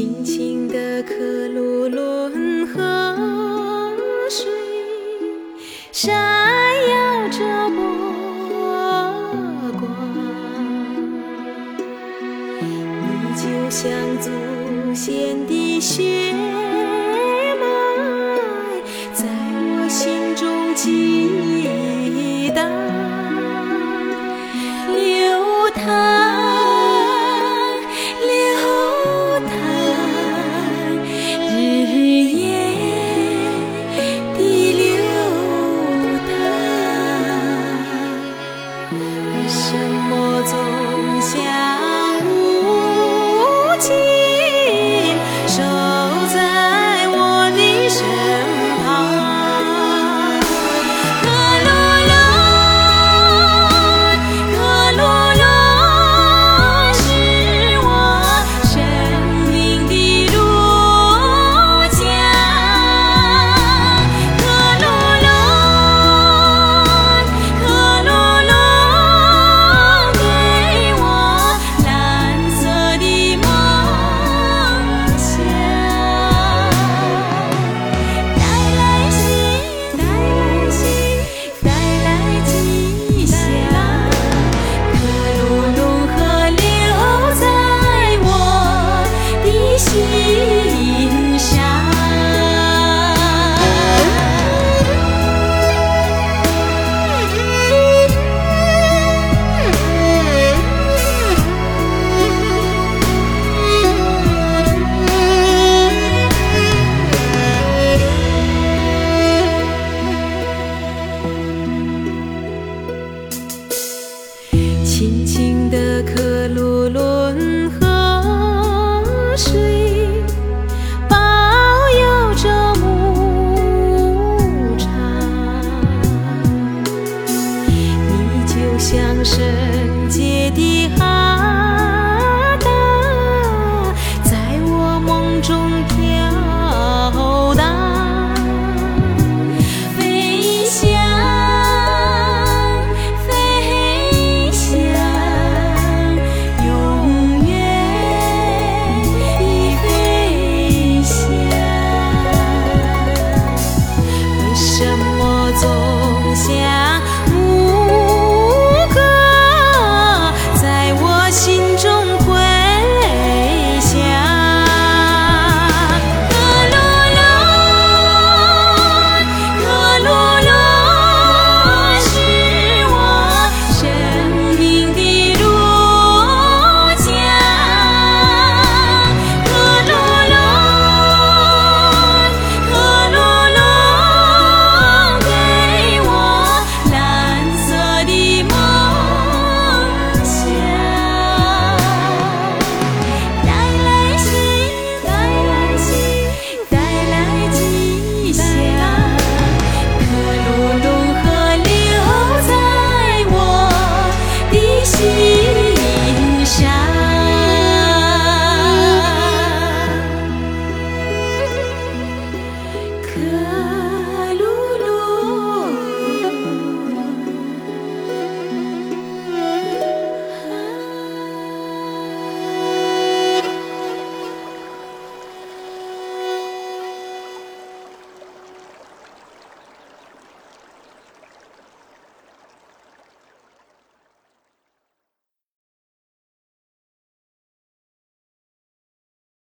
清清的克鲁伦河水闪耀着波光。你就像祖先的血场。你就像神